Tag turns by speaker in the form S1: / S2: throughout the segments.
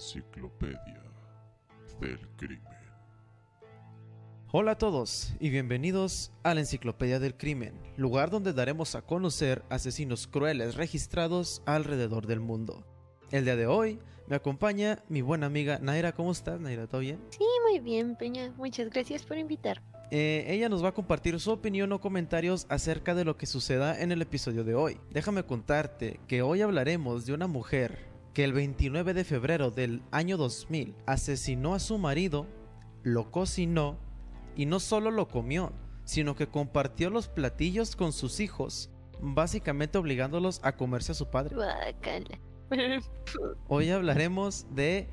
S1: enciclopedia del crimen.
S2: Hola a todos y bienvenidos a la Enciclopedia del Crimen, lugar donde daremos a conocer asesinos crueles registrados alrededor del mundo. El día de hoy me acompaña mi buena amiga Naira. ¿Cómo estás, Naira? ¿Todo bien?
S3: Sí, muy bien, Peña. Muchas gracias por invitar.
S2: Eh, ella nos va a compartir su opinión o comentarios acerca de lo que suceda en el episodio de hoy. Déjame contarte que hoy hablaremos de una mujer que el 29 de febrero del año 2000 asesinó a su marido, lo cocinó y no solo lo comió, sino que compartió los platillos con sus hijos, básicamente obligándolos a comerse a su padre. Hoy hablaremos de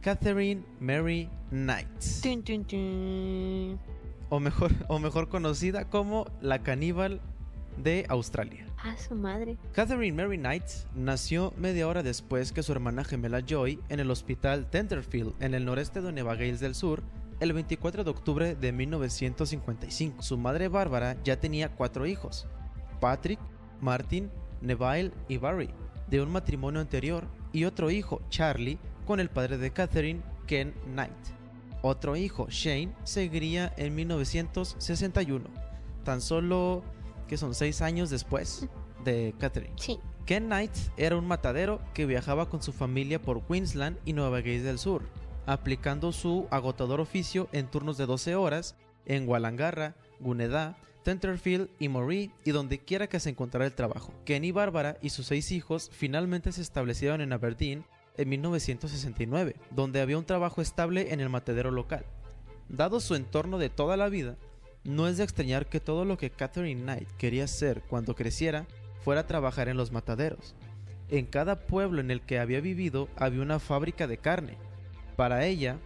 S2: Catherine Mary Knight, o mejor, o mejor conocida como la caníbal de Australia.
S3: Ah, su madre.
S2: Catherine Mary Knight nació media hora después que su hermana gemela Joy en el hospital Tenterfield, en el noreste de Nueva Gales del Sur, el 24 de octubre de 1955. Su madre Bárbara ya tenía cuatro hijos: Patrick, Martin, Neville y Barry, de un matrimonio anterior, y otro hijo, Charlie, con el padre de Catherine, Ken Knight. Otro hijo, Shane, seguiría en 1961, tan solo que son seis años después de Catherine.
S3: Sí.
S2: Ken Knight era un matadero que viajaba con su familia por Queensland y Nueva Gales del Sur, aplicando su agotador oficio en turnos de 12 horas en Wallangarra, Gunnedah, Tenterfield y Moree y donde quiera que se encontrara el trabajo. Ken y Bárbara y sus seis hijos finalmente se establecieron en Aberdeen en 1969, donde había un trabajo estable en el matadero local. Dado su entorno de toda la vida, no es de extrañar que todo lo que Catherine Knight quería hacer cuando creciera fuera trabajar en los mataderos. En cada pueblo en el que había vivido había una fábrica de carne. Para ella,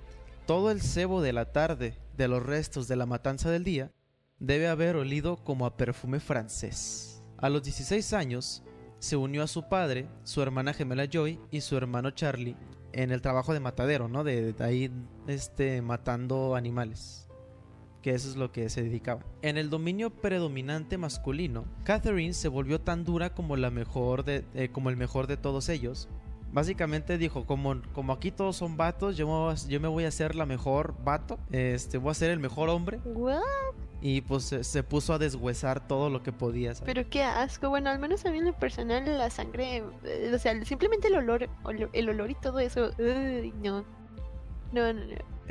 S2: todo el cebo de la tarde de los restos de la matanza del día debe haber olido como a perfume francés. A los 16 años, se unió a su padre, su hermana gemela Joy y su hermano Charlie en el trabajo de matadero, ¿no? De, de ahí este, matando animales que eso es lo que se dedicaba. En el dominio predominante masculino, Catherine se volvió tan dura como la mejor de, eh, como el mejor de todos ellos. Básicamente dijo, como, como aquí todos son vatos, yo me, voy a- yo me voy a hacer la mejor vato, este, voy a ser el mejor hombre.
S3: What?
S2: Y pues se, se puso a deshuesar todo lo que podía. ¿sabes?
S3: Pero qué asco. Bueno, al menos a mí en lo personal la sangre, eh, o sea, simplemente el olor, olo- el olor y todo eso. No, no, no.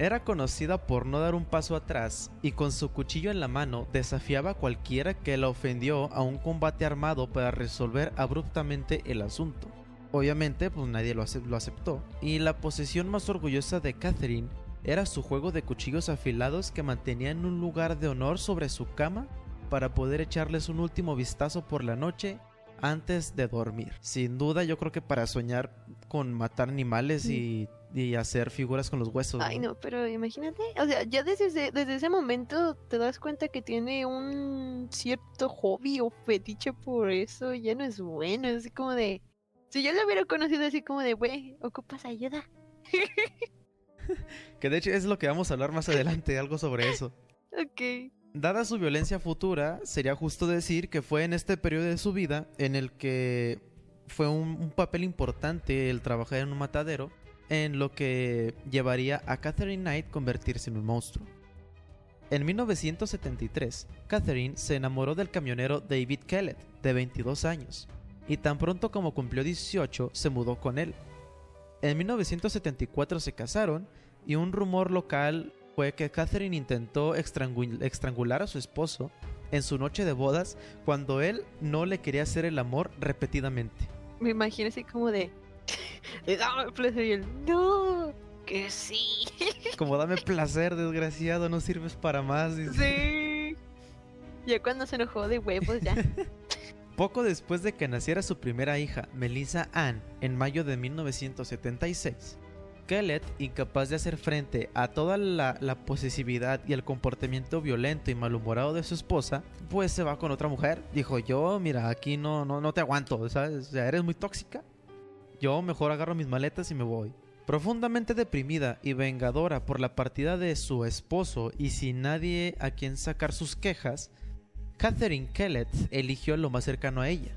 S2: Era conocida por no dar un paso atrás y con su cuchillo en la mano desafiaba a cualquiera que la ofendió a un combate armado para resolver abruptamente el asunto. Obviamente, pues nadie lo, ace- lo aceptó, y la posesión más orgullosa de Catherine era su juego de cuchillos afilados que mantenía en un lugar de honor sobre su cama para poder echarles un último vistazo por la noche antes de dormir. Sin duda, yo creo que para soñar con matar animales y, y hacer figuras con los huesos.
S3: Ay, no, pero imagínate. O sea, ya desde ese, desde ese momento te das cuenta que tiene un cierto hobby o fetiche por eso. Ya no es bueno. Es así como de. Si yo lo hubiera conocido así como de, güey, ocupas ayuda.
S2: Que de hecho es lo que vamos a hablar más adelante, algo sobre eso.
S3: Ok.
S2: Dada su violencia futura, sería justo decir que fue en este periodo de su vida en el que fue un, papel importante el trabajar en un matadero, en lo que llevaría a Catherine Knight convertirse en un monstruo. En 1973, Catherine se enamoró del camionero David Kellett, de 22 años, y tan pronto como cumplió 18 se mudó con él. En 1974 se casaron y un rumor local fue que Catherine intentó estrangul- estrangular a su esposo en su noche de bodas cuando él no le quería hacer el amor repetidamente.
S3: Me imagino así como de. Dame placer y él. No, que sí.
S2: Como dame placer, desgraciado, no sirves para más.
S3: sí. Ya cuando se enojó de huevos, ya.
S2: Poco después de que naciera su primera hija, Melissa Ann, en mayo de 1976, Kellett, incapaz de hacer frente a toda la, la posesividad y el comportamiento violento y malhumorado de su esposa, pues se va con otra mujer. Dijo, yo, mira, aquí no, no, no te aguanto, ¿sabes? O sea, eres muy tóxica. Yo mejor agarro mis maletas y me voy. Profundamente deprimida y vengadora por la partida de su esposo y sin nadie a quien sacar sus quejas, Catherine Kellett eligió lo más cercano a ella.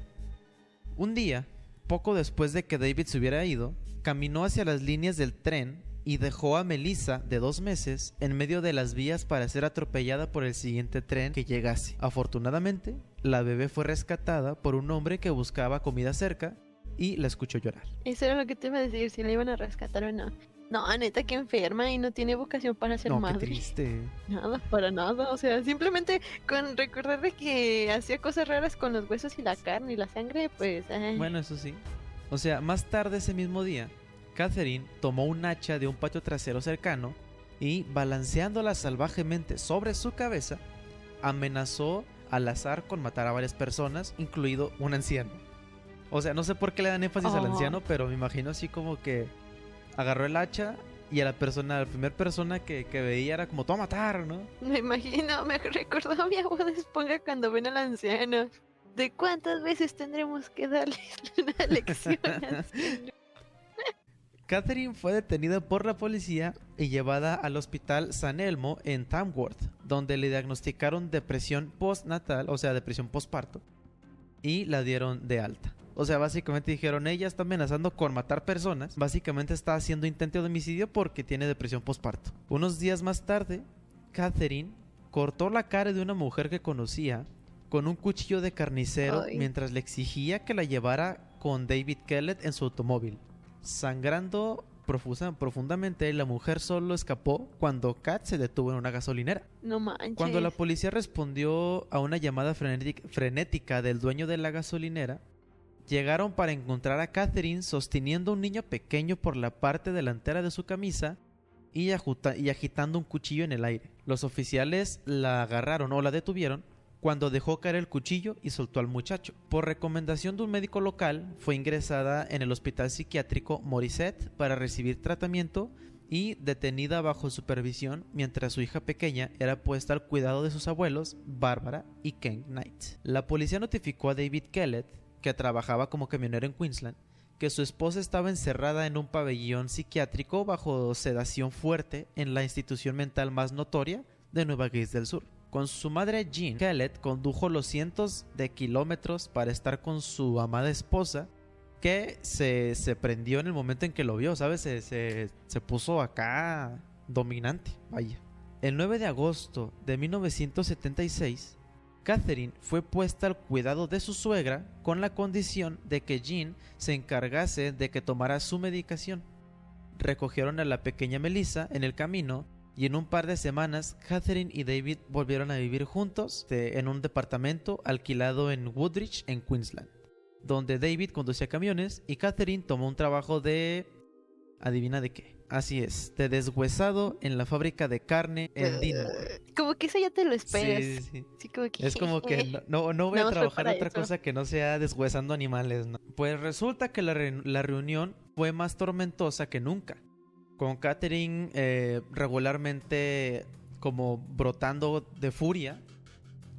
S2: Un día, poco después de que David se hubiera ido, caminó hacia las líneas del tren y dejó a Melissa, de dos meses, en medio de las vías para ser atropellada por el siguiente tren que llegase. Afortunadamente, la bebé fue rescatada por un hombre que buscaba comida cerca y la escuchó llorar.
S3: Eso era lo que te iba a decir, si la iban a rescatar o no. No, neta que enferma y no tiene vocación para ser
S2: no,
S3: madre.
S2: qué triste.
S3: Nada, para nada. O sea, simplemente con recordar de que hacía cosas raras con los huesos y la carne y la sangre, pues. ay.
S2: Bueno, eso sí. O sea, más tarde ese mismo día, Catherine tomó un hacha de un patio trasero cercano y, balanceándola salvajemente sobre su cabeza, amenazó al azar con matar a varias personas, incluido un anciano. O sea, no sé por qué le dan énfasis al anciano, pero me imagino así como que agarró el hacha y a la persona, a la primera persona que, que veía era como, tú a matar, ¿no?
S3: Me imagino, me recordó a mi abuela de Esponja cuando ven al anciano. ¿De cuántas veces tendremos que darles una lección?
S2: Catherine fue detenida por la policía y llevada al hospital San Elmo en Tamworth, donde le diagnosticaron depresión postnatal, o sea, depresión postparto, y la dieron de alta. O sea, básicamente dijeron, ella está amenazando con matar personas, básicamente está haciendo intento de homicidio porque tiene depresión postparto. Unos días más tarde, Catherine cortó la cara de una mujer que conocía con un cuchillo de carnicero
S3: Ay.
S2: mientras le exigía que la llevara con David Kellett en su automóvil. Sangrando profusa- profundamente, la mujer solo escapó cuando Kat se detuvo en una gasolinera.
S3: No manches.
S2: Cuando la policía respondió a una llamada frenétic- frenética del dueño de la gasolinera, llegaron para encontrar a Catherine sosteniendo a un niño pequeño por la parte delantera de su camisa y agitando un cuchillo en el aire. Los oficiales la agarraron o la detuvieron cuando dejó caer el cuchillo y soltó al muchacho. Por recomendación de un médico local, fue ingresada en el hospital psiquiátrico Morissette para recibir tratamiento y detenida bajo supervisión mientras su hija pequeña era puesta al cuidado de sus abuelos, Bárbara y Ken Knight. La policía notificó a David Kellett, que trabajaba como camionero en Queensland, que su esposa estaba encerrada en un pabellón psiquiátrico bajo sedación fuerte en la institución mental más notoria de Nueva Gales del Sur. Con su madre Jean, Kellett condujo los cientos de kilómetros para estar con su amada esposa, que se, se prendió en el momento en que lo vio, ¿sabes? Se, se, se puso acá dominante, vaya. El 9 de agosto de 1976, Catherine fue puesta al cuidado de su suegra con la condición de que Jean se encargase de que tomara su medicación. Recogieron a la pequeña Melissa en el camino y en un par de semanas Catherine y David volvieron a vivir juntos de- en un departamento alquilado en Woodridge, en Queensland, donde David conducía camiones y Catherine tomó un trabajo de... adivina de qué. Así es, de deshuesado en la fábrica de carne en Dinmore.
S3: Como que eso ya te lo esperas.
S2: Sí, sí, sí.
S3: Sí, como que...
S2: Es como que no, no, no voy a trabajar otra
S3: eso.
S2: cosa que no sea deshuesando animales. ¿no? Pues resulta que la, re- la reunión fue más tormentosa que nunca. Con Catherine eh, regularmente como brotando de furia.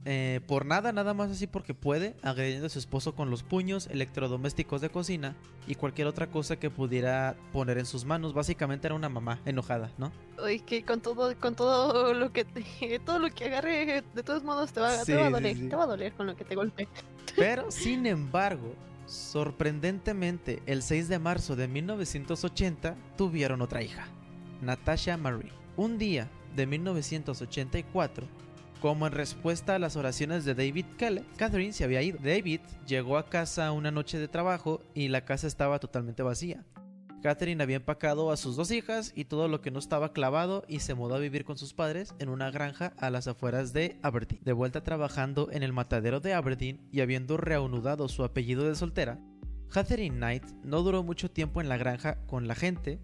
S2: eh, por nada, nada más así porque puede, agrediendo a su esposo con los puños, electrodomésticos de cocina y cualquier otra cosa que pudiera poner en sus manos. Básicamente era una mamá enojada, ¿no?
S3: Ay, que con todo, con todo lo que te- todo lo que agarre, de todos modos te va,
S2: Sí,
S3: te va a doler,
S2: sí.
S3: te va a doler con lo que te golpee.
S2: Pero, sin embargo, sorprendentemente, el 6 de marzo de 1980 tuvieron otra hija, Natasha Marie. Un día de 1984, como en respuesta a las oraciones de David Kellett, Catherine se había ido. David llegó a casa una noche de trabajo y la casa estaba totalmente vacía. Catherine había empacado a sus dos hijas y todo lo que no estaba clavado y se mudó a vivir con sus padres en una granja a las afueras de Aberdeen. De vuelta trabajando en el matadero de Aberdeen y habiendo reanudado su apellido de soltera, Catherine Knight no duró mucho tiempo en la granja con la gente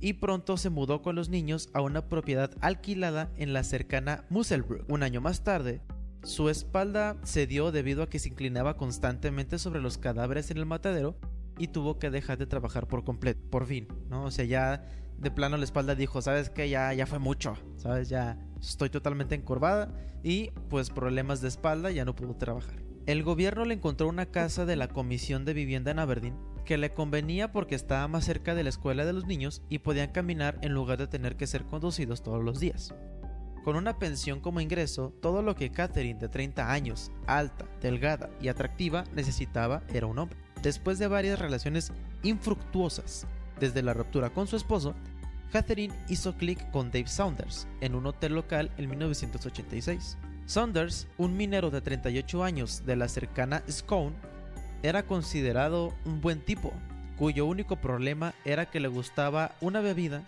S2: y pronto se mudó con los niños a una propiedad alquilada en la cercana Musselbrook. Un año más tarde, su espalda cedió debido a que se inclinaba constantemente sobre los cadáveres en el matadero y tuvo que dejar de trabajar por completo, por fin, ¿no? O sea, ya de plano la espalda dijo, ¿sabes qué? Ya, ya fue mucho, ¿sabes? Ya estoy totalmente encorvada y pues problemas de espalda, ya no pudo trabajar. El gobierno le encontró una casa de la Comisión de Vivienda en Aberdeen que le convenía porque estaba más cerca de la escuela de los niños y podían caminar en lugar de tener que ser conducidos todos los días. Con una pensión como ingreso, todo lo que Catherine, de 30 años, alta, delgada y atractiva, necesitaba era un hombre. Después de varias relaciones infructuosas, Desde la ruptura con su esposo, Catherine hizo clic con Dave Saunders en un hotel local en 1986. Saunders, un minero de 38 años de la cercana Scone, era considerado un buen tipo, cuyo único problema era que le gustaba una bebida,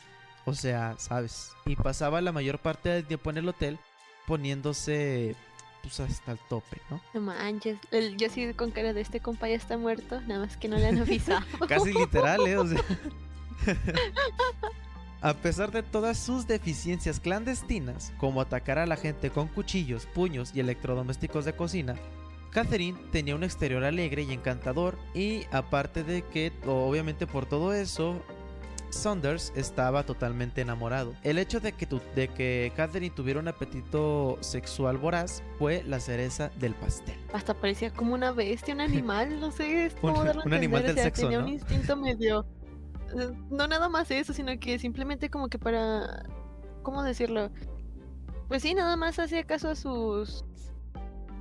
S2: o sea, sabes, y pasaba la mayor parte del tiempo en el hotel poniéndose pues hasta el tope, ¿no?
S3: No manches, el, yo sí con cara de este compa ya está muerto, nada más que no le han avisado.
S2: Casi literal, ¿eh? O sea... A pesar de todas sus deficiencias clandestinas, como atacar a la gente con cuchillos, puños y electrodomésticos de cocina, Catherine tenía un exterior alegre y encantador y aparte de que, obviamente por todo eso, Saunders estaba totalmente enamorado. El hecho de que, de que Catherine tuviera un apetito sexual voraz fue la cereza del pastel.
S3: Hasta parecía como una bestia, un animal, no sé, es como
S2: Un-
S3: darlo
S2: un animal del
S3: o sea,
S2: sexo,
S3: tenía
S2: ¿no?
S3: un instinto medio... eh, No nada más eso, sino que simplemente como que para... ¿Cómo decirlo? Pues sí, nada más hacía caso a sus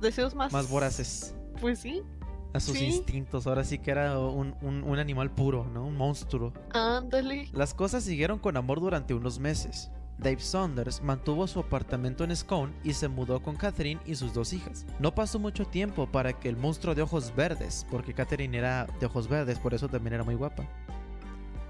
S3: deseos más...
S2: Más voraces.
S3: Pues sí,
S2: A sus
S3: Sí.
S2: instintos. Ahora sí que era un, un- un animal puro, ¿no? Un monstruo.
S3: ándale.
S2: Las cosas siguieron con amor durante unos meses. Dave Saunders mantuvo su apartamento en Scone y se mudó con Catherine y sus dos hijas. No pasó mucho tiempo para que el monstruo de ojos verdes, porque Catherine era de ojos verdes, por eso también era muy guapa,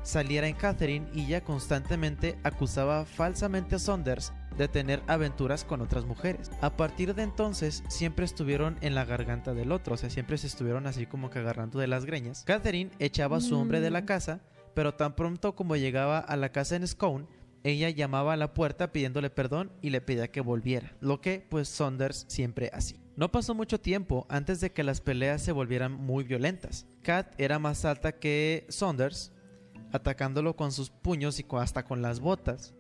S2: saliera en Catherine y ella constantemente acusaba falsamente a Saunders de tener aventuras con otras mujeres. A partir de entonces siempre estuvieron en la garganta del otro, o sea, siempre se estuvieron así como que agarrando de las greñas. Catherine echaba a su hombre de la
S3: Mm.
S2: casa, pero tan pronto como llegaba a la casa en Scone, ella llamaba a la puerta pidiéndole perdón y le pedía que volviera, lo que pues Saunders siempre hacía. No pasó mucho tiempo antes de que las peleas se volvieran muy violentas. Kat era más alta que Saunders, atacándolo con sus puños y hasta con las botas.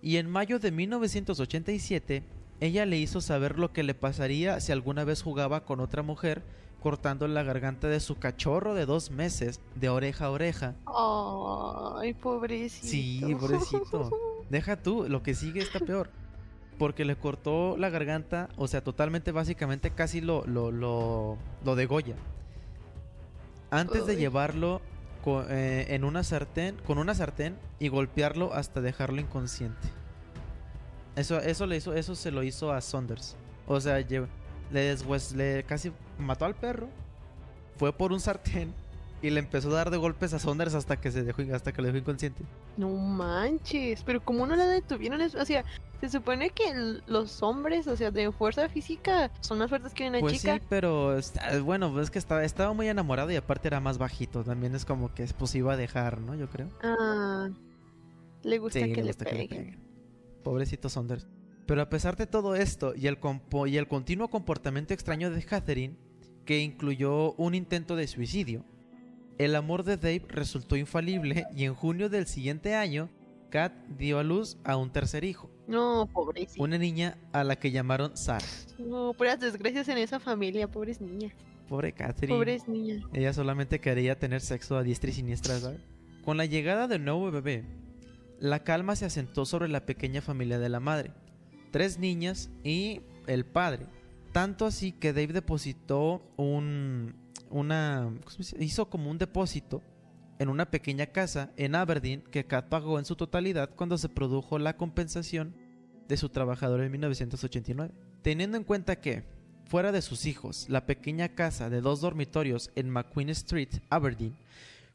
S2: Y en mayo de 1987, ella le hizo saber lo que le pasaría si alguna vez jugaba con otra mujer, cortando la garganta de su cachorro de dos meses, de oreja a oreja.
S3: Ay, pobrecito.
S2: Sí, pobrecito. Deja tú, lo que sigue está peor. Porque le cortó la garganta, o sea, totalmente, básicamente, casi lo, lo, lo, lo degolla. Antes de llevarlo co- eh, en una sartén, con una sartén y golpearlo hasta dejarlo inconsciente. Eso, eso, le eso se lo hizo a Saunders. O sea, le, deshues- le casi mató al perro, fue por un sartén y le empezó a dar de golpes a Saunders hasta que se dejó, hasta que lo dejó inconsciente.
S3: No manches, pero como no la detuvieron, es- o sea, se supone que los hombres, o sea, de fuerza física, son más fuertes que una
S2: Pues
S3: chica.
S2: sí, pero bueno, es que estaba, estaba muy enamorado y aparte era más bajito. También es como que pues iba a dejar, ¿no? Yo creo.
S3: Ah, le gusta
S2: Sí,
S3: que
S2: le
S3: le
S2: gusta que le
S3: peguen.
S2: peguen. Pobrecito Saunders. Pero a pesar de todo esto y el, compo- y el continuo comportamiento extraño de Catherine, que incluyó un intento de suicidio, el amor de Dave resultó infalible y en junio del siguiente año, Kat dio a luz a un tercer hijo,
S3: No, pobrecito.
S2: una niña a la que llamaron Sarah.
S3: No, puras desgracias en esa familia, pobres niñas.
S2: Pobre Catherine.
S3: Pobres niñas.
S2: Ella solamente quería tener sexo a diestra y siniestra, ¿sabes? Con la llegada del nuevo bebé, la calma se asentó sobre la pequeña familia de la madre. Tres niñas y el padre. Tanto así que Dave depositó un... una... hizo como un depósito en una pequeña casa en Aberdeen que Kat pagó en su totalidad cuando se produjo la compensación de su trabajador en 1989. Teniendo en cuenta que, fuera de sus hijos, la pequeña casa de dos dormitorios en McQueen Street, Aberdeen,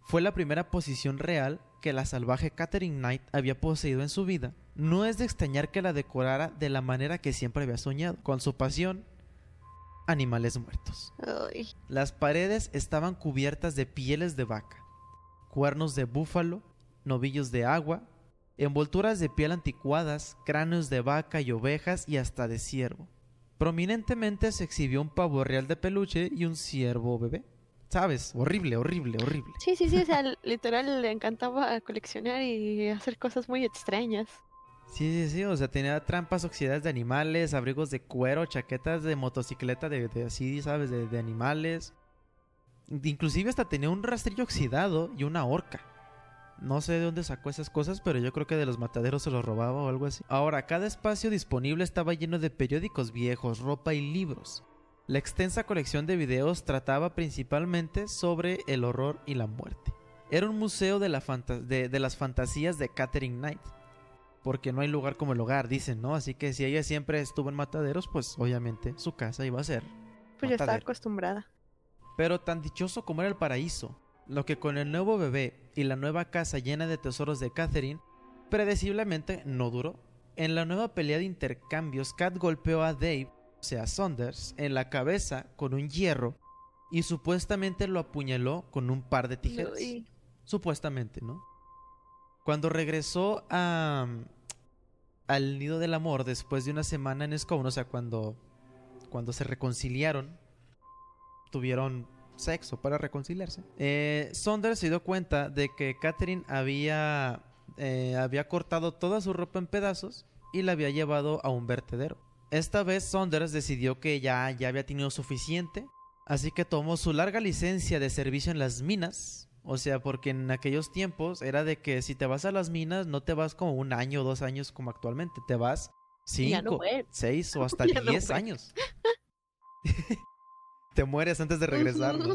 S2: fue la primera posición real que la salvaje Catherine Knight había poseído en su vida, no es de extrañar que la decorara de la manera que siempre había soñado, con su pasión, animales muertos.
S3: Ay,
S2: Las paredes estaban cubiertas de pieles de vaca, cuernos de búfalo, novillos de agua, envolturas de piel anticuadas, cráneos de vaca y ovejas y hasta de ciervo. Prominentemente se exhibió un pavo real de peluche y un ciervo bebé. ¿Sabes? Horrible, horrible, horrible.
S3: Sí, sí, sí, o sea, literal le encantaba coleccionar y hacer cosas muy extrañas.
S2: Sí, sí, sí, o sea, tenía trampas oxidadas de animales, abrigos de cuero, chaquetas de motocicleta de, así, ¿sabes? De, de animales. Inclusive hasta tenía un rastrillo oxidado y una horca. No sé de dónde sacó esas cosas, pero yo creo que de los mataderos se los robaba o algo así. Ahora, cada espacio disponible estaba lleno de periódicos viejos, ropa y libros. La extensa colección de videos trataba principalmente sobre el horror y la muerte. era un museo de, la de, de las fantasías de Catherine Knight. Porque no hay lugar como el hogar, dicen, ¿no? Así que si ella siempre estuvo en mataderos, pues obviamente su casa iba a ser.
S3: Pues ya está acostumbrada.
S2: Pero tan dichoso como era el paraíso, lo que con el nuevo bebé y la nueva casa llena de tesoros de Catherine, predeciblemente no duró. En la nueva pelea de intercambios, Kat golpeó a Dave, o sea, Saunders, en la cabeza con un hierro y supuestamente lo apuñaló con un par de tijeras.
S3: Uy,
S2: Supuestamente, ¿no? Cuando regresó a, al nido del amor después de una semana en Scone, o sea, cuando, cuando se reconciliaron, tuvieron sexo para reconciliarse. Eh, Saunders se dio cuenta de que Catherine había, eh, había cortado toda su ropa en pedazos y la había llevado a un vertedero. Esta vez Saunders decidió que ya, ya había tenido suficiente, así que tomó su larga licencia de servicio en las minas. O sea, porque en aquellos tiempos era de que si te vas a las minas no te vas como un año o dos años como actualmente, te vas
S3: no
S2: cinco, seis o hasta
S3: Ya
S2: diez años. te mueres antes de regresar, ¿no?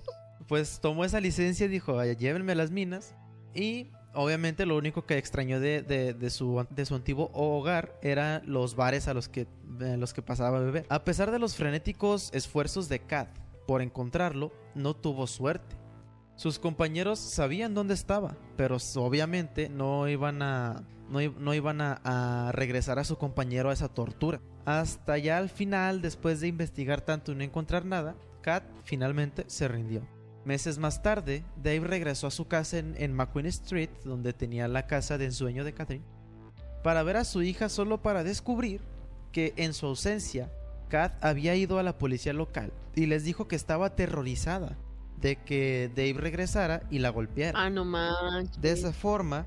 S2: pues tomó esa licencia y dijo, "Ay, llévenme a las minas. Y obviamente lo único que extrañó de, de- de su, de su antiguo hogar eran los bares a los que, a los que pasaba a beber. A pesar de los frenéticos esfuerzos de Kat por encontrarlo, no tuvo suerte. Sus compañeros sabían dónde estaba, pero obviamente no iban a no, iban a, regresar a su compañero a esa tortura. Hasta ya al final, después de investigar tanto y no encontrar nada, Kat finalmente se rindió. Meses más tarde, Dave regresó a su casa en, en McQueen Street, donde tenía la casa de ensueño de Catherine, para ver a su hija solo para descubrir que en su ausencia, Kat había ido a la policía local y les dijo que estaba aterrorizada de que Dave regresara y la golpeara.
S3: Ah, no manches.
S2: De esa forma,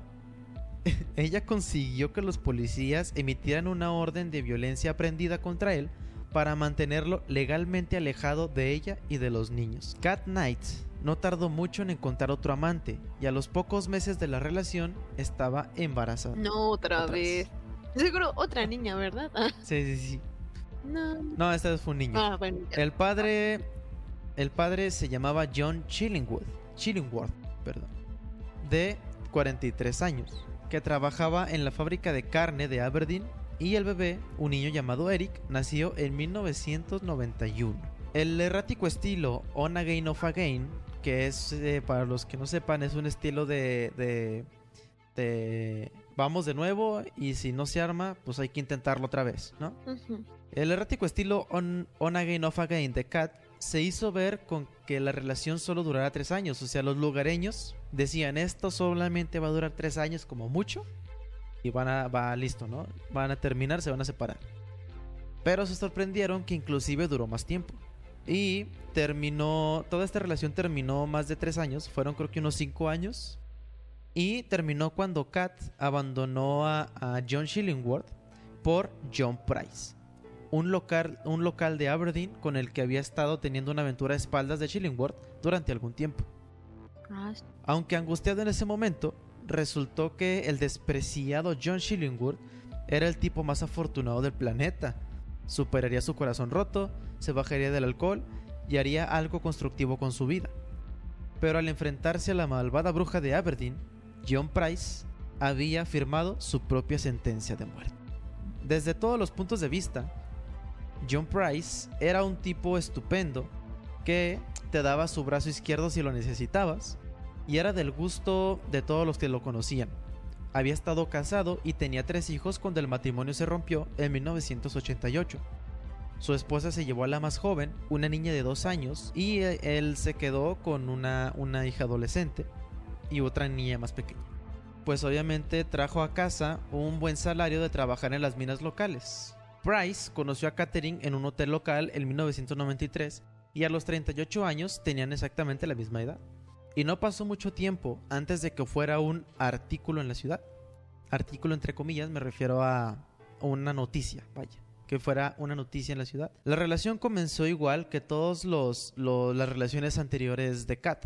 S2: ella consiguió que los policías emitieran una orden de violencia aprendida contra él para mantenerlo legalmente alejado de ella y de los niños. Cat Knight no tardó mucho en encontrar otro amante y a los pocos meses de la relación estaba embarazada.
S3: No, otra
S2: Otra
S3: vez. Seguro otra niña, ¿verdad?
S2: Sí, sí, sí.
S3: no.
S2: No, esta vez fue un niño.
S3: Ah, bueno.
S2: El padre, el padre se llamaba John Chillingworth, Chillingworth, perdón, de 43 años, que trabajaba en la fábrica de carne de Aberdeen y el bebé, un niño llamado Eric, nació en 1991. El errático estilo On Again Off Again, que es, eh, para los que no sepan, es un estilo de, de, de vamos de nuevo y si no se arma, pues hay que intentarlo otra vez, ¿no? El errático estilo on, on Again Off Again de Kat se hizo ver con que la relación solo durará tres años. O sea, los lugareños decían esto solamente va a durar tres años como mucho. Y van a, va listo, ¿no? Van a terminar, se van a separar. Pero se sorprendieron que inclusive duró más tiempo. Y terminó, toda esta relación terminó más de tres años, fueron creo que unos cinco años. Y terminó cuando Kat abandonó a, John Shillingworth por John Price un local, un local de Aberdeen con el que había estado teniendo una aventura a espaldas de Chillingworth durante algún tiempo.
S3: Ah,
S2: Aunque angustiado en ese momento, resultó que el despreciado John Chillingworth era el tipo más afortunado del planeta. Superaría su corazón roto, se bajaría del alcohol y haría algo constructivo con su vida. Pero al enfrentarse a la malvada bruja de Aberdeen, John Price había firmado su propia sentencia de muerte. Desde todos los puntos de vista, John Price era un tipo estupendo que te daba su brazo izquierdo si lo necesitabas y era del gusto de todos los que lo conocían. Había estado casado y tenía tres hijos cuando el matrimonio se rompió en 1988. Su esposa se llevó a la más joven, una niña de dos años, y eh, él se quedó con una, una hija adolescente y otra niña más pequeña. Pues obviamente trajo a casa un buen salario de trabajar en las minas locales. Price conoció a Catherine en un hotel local en 1993 y a los 38 años tenían exactamente la misma edad. Y no pasó mucho tiempo antes de que fuera un artículo en la ciudad. Artículo entre comillas me refiero a una noticia, vaya. Que fuera una noticia en la ciudad. La relación comenzó igual que todas los, lo- las relaciones anteriores de Kat.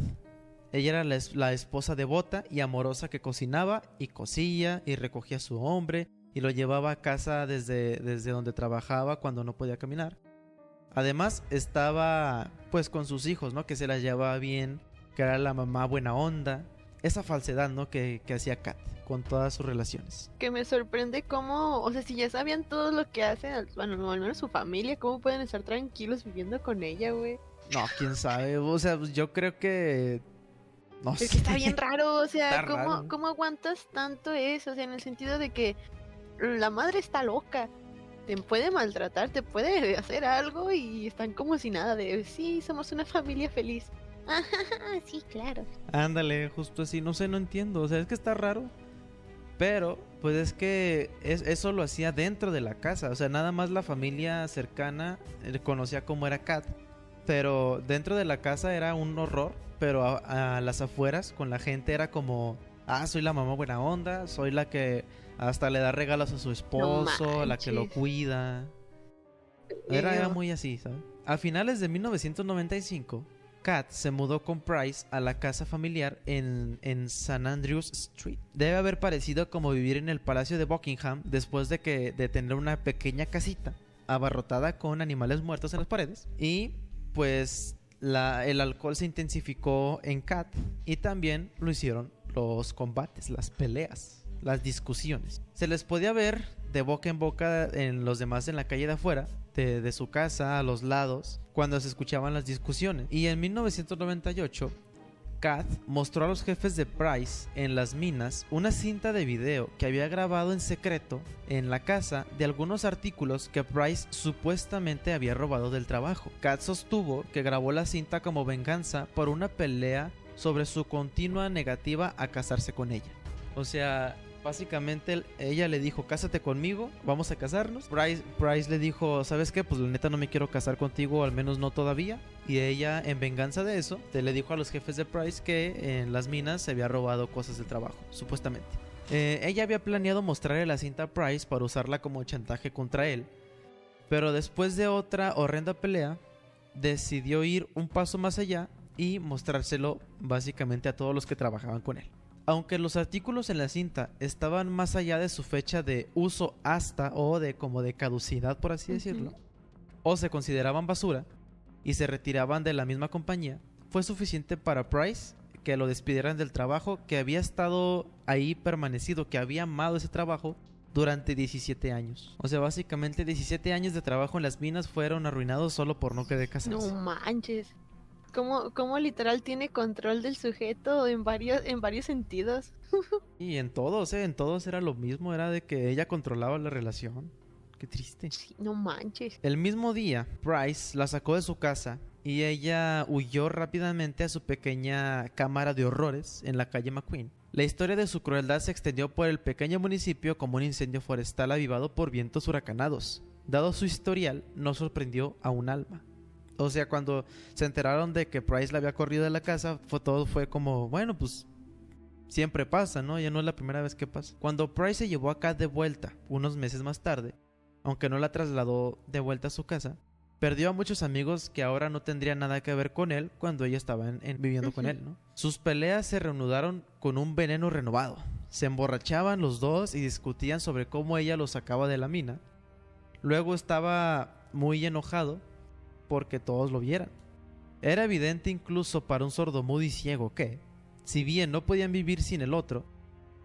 S2: Ella era la, la esposa devota y amorosa que cocinaba y cosía y recogía a su hombre y lo llevaba a casa desde, desde donde trabajaba cuando no podía caminar. Además estaba pues con sus hijos, ¿no? Que se las llevaba bien, que era la mamá buena onda, esa falsedad, ¿no? Que, que hacía Kat con todas sus relaciones.
S3: Que me sorprende cómo, o sea, si ya sabían todo lo que hace, bueno, al menos su familia, ¿cómo pueden estar tranquilos viviendo con ella, güey?
S2: No, quién sabe. O sea, pues, yo creo que. No
S3: Es
S2: sé.
S3: que está bien raro, o sea, ¿cómo. ¿cómo aguantas tanto eso? O sea, en el sentido de que la madre está loca. Te puede maltratar, te puede hacer algo y están como si nada de, sí, somos una familia feliz. Ajá, sí, claro.
S2: Ándale, justo así. No sé, no entiendo. O sea, es que está raro. Pero, pues es que es- eso lo hacía dentro de la casa. O sea, nada más la familia cercana eh, conocía cómo era Kat. Pero dentro de la casa era un horror. Pero a, a las afueras, con la gente, era como: Ah, soy la mamá buena onda. Soy la que hasta le da regalos a su esposo, la que lo cuida. Era, muy así, ¿sabes? A finales de 1995, Kat se mudó con Price a la casa familiar en, en San Andrews Street. Debe haber parecido como vivir en el Palacio de Buckingham después de, que, de tener una pequeña casita abarrotada con animales muertos en las paredes. Y pues la- el alcohol se intensificó en Kat y también lo hicieron los combates, las peleas, las discusiones. Se les podía ver de boca en boca en los demás en la calle de afuera, de, su casa a los lados, cuando se escuchaban las discusiones. Y en 1998, Kath mostró a los jefes de Price en las minas una cinta de video que había grabado en secreto en la casa de algunos artículos que Price supuestamente había robado del trabajo. Kath sostuvo que grabó la cinta como venganza por una pelea sobre su continua negativa a casarse con ella. O sea, básicamente ella le dijo, cásate conmigo, vamos a casarnos. Price, Price le dijo, ¿sabes qué? Pues la neta no me quiero casar contigo, al menos no todavía. Y ella, en venganza de eso, te le dijo a los jefes de Price que en las minas se había robado cosas del trabajo, supuestamente. Eh, ella había planeado mostrarle la cinta a Price para usarla como chantaje contra él. Pero después de otra horrenda pelea, decidió ir un paso más allá y mostrárselo básicamente a todos los que trabajaban con él. Aunque los artículos en la cinta estaban más allá de su fecha de uso hasta o de como de caducidad por así decirlo, o se consideraban basura y se retiraban de la misma compañía, fue suficiente para Price que lo despidieran del trabajo, que había estado ahí permanecido, que había amado ese trabajo durante 17 años. O sea, básicamente 17 años de trabajo en las minas fueron arruinados solo por no querer casarse.
S3: No manches. ¿Cómo, cómo literal tiene control del sujeto en varios, en varios sentidos?
S2: Y en todos, ¿eh? En todos era lo mismo, era de que ella controlaba la relación. Qué triste.
S3: Sí, no manches.
S2: El mismo día, Price la sacó de su casa y ella huyó rápidamente a su pequeña cámara de horrores en la calle McQueen. La historia de su crueldad se extendió por el pequeño municipio como un incendio forestal avivado por vientos huracanados. Dado su historial, no sorprendió a un alma. O sea, cuando se enteraron de que Price la había corrido de la casa, fue, todo fue como, bueno, pues siempre pasa, ¿no? Ya no es la primera vez que pasa. Cuando Price se llevó a Kat de vuelta, unos meses más tarde, aunque no la trasladó de vuelta a su casa, perdió a muchos amigos que ahora no tendrían nada que ver con él cuando ella estaba en- en- viviendo con él, ¿no? Sus peleas se reanudaron con un veneno renovado. Se emborrachaban los dos y discutían sobre cómo ella los sacaba de la mina. Luego estaba muy enojado porque todos lo vieran. Era evidente incluso para un sordomudo y ciego que, si bien no podían vivir sin el otro,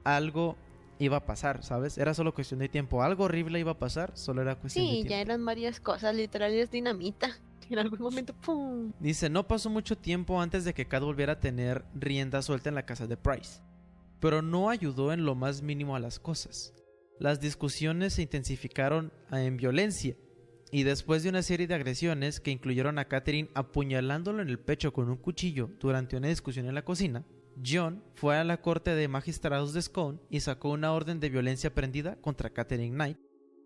S2: algo iba a pasar, ¿sabes? Era solo cuestión de tiempo. Algo horrible iba a pasar, solo era cuestión de
S3: Sí,
S2: tiempo.
S3: ya eran varias cosas, literal es dinamita. En algún momento, ¡pum!
S2: Dice, no pasó mucho tiempo antes de que Kat volviera a tener rienda suelta en la casa de Price. Pero no ayudó en lo más mínimo a las cosas. Las discusiones se intensificaron en violencia. Y después de una serie de agresiones que incluyeron a Catherine apuñalándolo en el pecho con un cuchillo durante una discusión en la cocina, John fue a la corte de magistrados de Scone y sacó una orden de violencia prendida contra Catherine Knight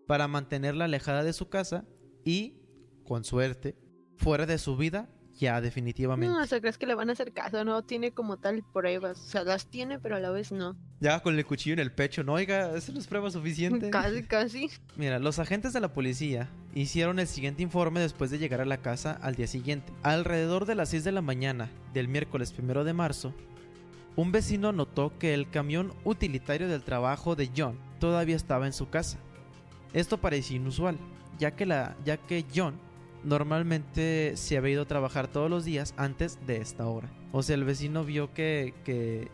S2: para mantenerla alejada de su casa y, con suerte, fuera de su vida ya definitivamente.
S3: No, o sea, crees que le van a hacer caso, no tiene como tal pruebas. O sea, las tiene, pero a la vez no.
S2: Ya con el cuchillo en el pecho, no, oiga, eso no es prueba suficiente.
S3: Casi, casi.
S2: Mira, los agentes de la policía hicieron el siguiente informe después de llegar a la casa al día siguiente. Alrededor de las 6 de la mañana del miércoles primero de marzo, un vecino notó que el camión utilitario del trabajo de John todavía estaba en su casa. Esto parecía inusual, ya que, la, ya que John normalmente se había ido a trabajar todos los días antes de esta hora. O sea, el vecino vio que, que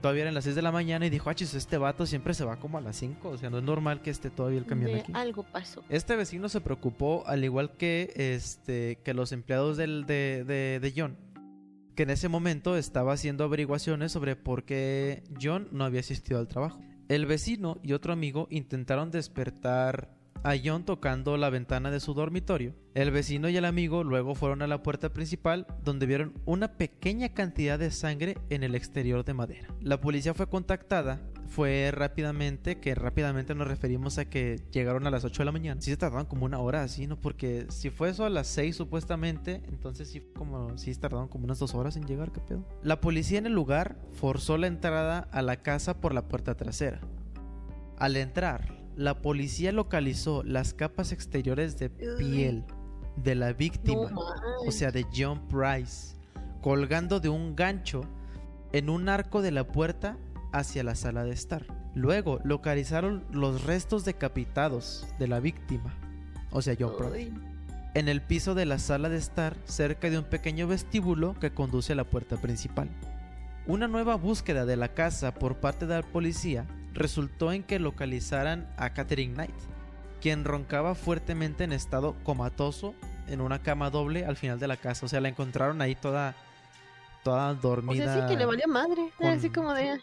S2: Todavía eran las 6 de la mañana y dijo, ah, chis, este vato siempre se va como a las 5. O sea, no es normal que esté todavía el camión
S3: De
S2: aquí.
S3: algo pasó.
S2: Este vecino se preocupó, al igual que este que los empleados del, de, de, de John, que en ese momento estaba haciendo averiguaciones sobre por qué John no había asistido al trabajo. El vecino y otro amigo intentaron despertar a John tocando la ventana de su dormitorio. El vecino y el amigo luego fueron a la puerta principal donde vieron una pequeña cantidad de sangre en el exterior de madera. La policía fue contactada. Fue rápidamente, que rápidamente nos referimos a que llegaron a las 8 de la mañana. Sí se tardaron como una hora así, ¿no? Porque si fue eso a las 6 supuestamente, entonces sí como, sí tardaron como unas dos horas en llegar, ¿qué pedo? La policía en el lugar forzó la entrada a la casa por la puerta trasera. Al entrar, la policía localizó las capas exteriores de piel de la víctima,
S3: No
S2: o sea, de John Price, colgando de un gancho en un arco de la puerta hacia la sala de estar. Luego localizaron los restos decapitados de la víctima, o sea, John Price, en el piso de la sala de estar cerca de un pequeño vestíbulo que conduce a la puerta principal. Una nueva búsqueda de la casa por parte de la policía resultó en que localizaran a Catherine Knight, quien roncaba fuertemente en estado comatoso en una cama doble al final de la casa. O sea, la encontraron ahí toda, toda
S3: O
S2: dormida.
S3: sea, sí que le valía madre. Así como de. Ah,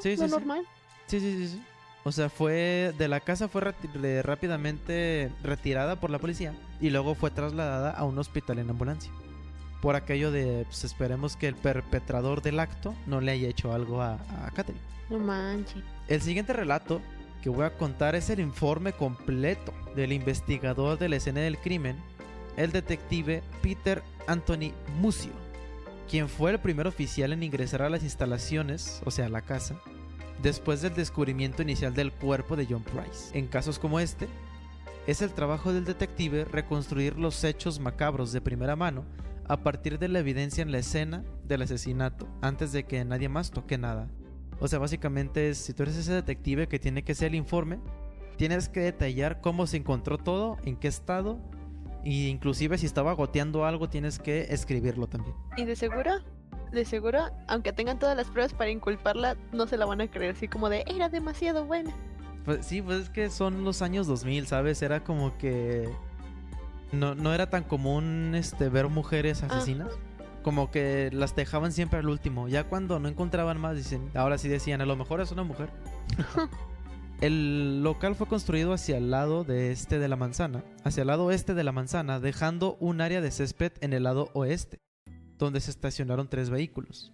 S2: Sí,
S3: lo
S2: sí, sí.
S3: normal.
S2: Sí, sí, sí, sí. O sea, fue de la casa fue reti- rápidamente retirada por la policía y luego fue trasladada a un hospital en ambulancia. Por aquello de, pues esperemos que el perpetrador del acto no le haya hecho algo a, a Catherine.
S3: No manches.
S2: El siguiente relato que voy a contar es el informe completo del investigador de la escena del crimen, el detective Peter Anthony Mucio, quien fue el primer oficial en ingresar a las instalaciones, o sea, la casa, después del descubrimiento inicial del cuerpo de John Price. En casos como este, es el trabajo del detective reconstruir los hechos macabros de primera mano a partir de la evidencia en la escena del asesinato, antes de que nadie más toque nada. O sea, básicamente, es, si tú eres ese detective que tiene que hacer el informe, tienes que detallar cómo se encontró todo, en qué estado, e inclusive si estaba goteando algo, tienes que escribirlo también.
S3: Y de seguro, de seguro, aunque tengan todas las pruebas para inculparla, no se la van a creer. Así como de, era demasiado buena.
S2: Pues sí, pues es que son los años 2000, ¿sabes? Era como que no, no era tan común este ver mujeres asesinas. Como que las dejaban siempre al último. Ya cuando no encontraban más, dicen, ahora sí decían, a lo mejor es una mujer. el local fue construido hacia el lado de este de la manzana, hacia el lado oeste de la manzana, dejando un área de césped en el lado oeste, donde se estacionaron tres vehículos.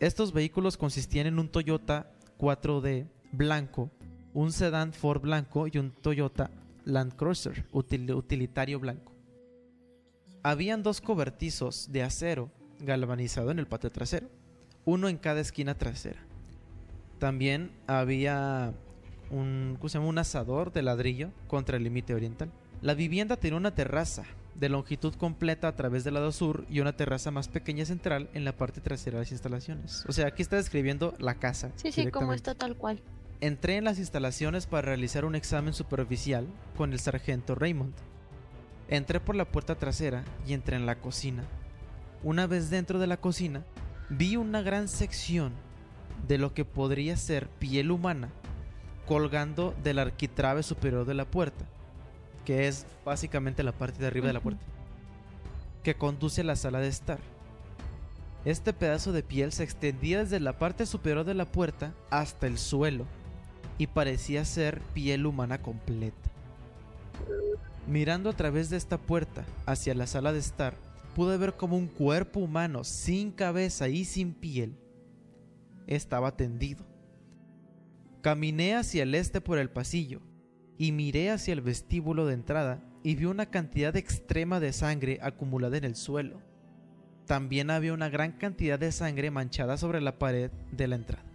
S2: Estos vehículos consistían en un Toyota 4D blanco, un sedán Ford blanco y un Toyota Land Cruiser util- utilitario blanco. Habían dos cobertizos de acero galvanizado en el patio trasero, uno en cada esquina trasera. También había un, ¿cómo se llama? un asador de ladrillo contra el límite oriental. La vivienda tenía una terraza de longitud completa a través del lado sur y una terraza más pequeña central en la parte trasera de las instalaciones. O sea, aquí está describiendo la casa.
S3: Sí, sí, como está tal cual.
S2: Entré en las instalaciones para realizar un examen superficial con el sargento Raymond. Entré por la puerta trasera y entré en la cocina. Una vez dentro de la cocina, vi una gran sección de lo que podría ser piel humana colgando del arquitrabe superior de la puerta, que es básicamente la parte de arriba de la puerta, que conduce a la sala de estar. Este pedazo de piel se extendía desde la parte superior de la puerta hasta el suelo y parecía ser piel humana completa. Mirando a través de esta puerta hacia la sala de estar, pude ver como un cuerpo humano sin cabeza y sin piel estaba tendido. Caminé hacia el este por el pasillo y miré hacia el vestíbulo de entrada y vi una cantidad extrema de sangre acumulada en el suelo. También había una gran cantidad de sangre manchada sobre la pared de la entrada.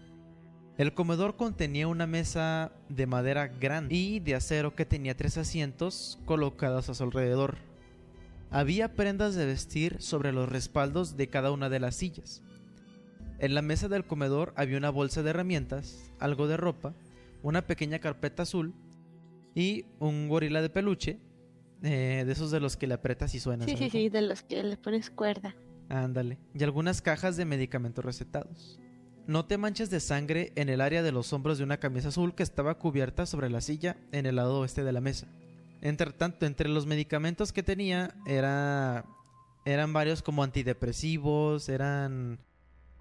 S2: El comedor contenía una mesa de madera grande y de acero que tenía tres asientos colocados a su alrededor. Había prendas de vestir sobre los respaldos de cada una de las sillas. En la mesa del comedor había una bolsa de herramientas, algo de ropa, una pequeña carpeta azul y un gorila de peluche, eh, de esos de los que le aprietas y suenas.
S3: Sí, sí, sí, de los que le pones cuerda.
S2: Ándale. Y algunas cajas de medicamentos recetados. No te manches de sangre en el área de los hombros de una camisa azul que estaba cubierta sobre la silla en el lado oeste de la mesa. Entre tanto, entre los medicamentos que tenía era eran varios como antidepresivos, eran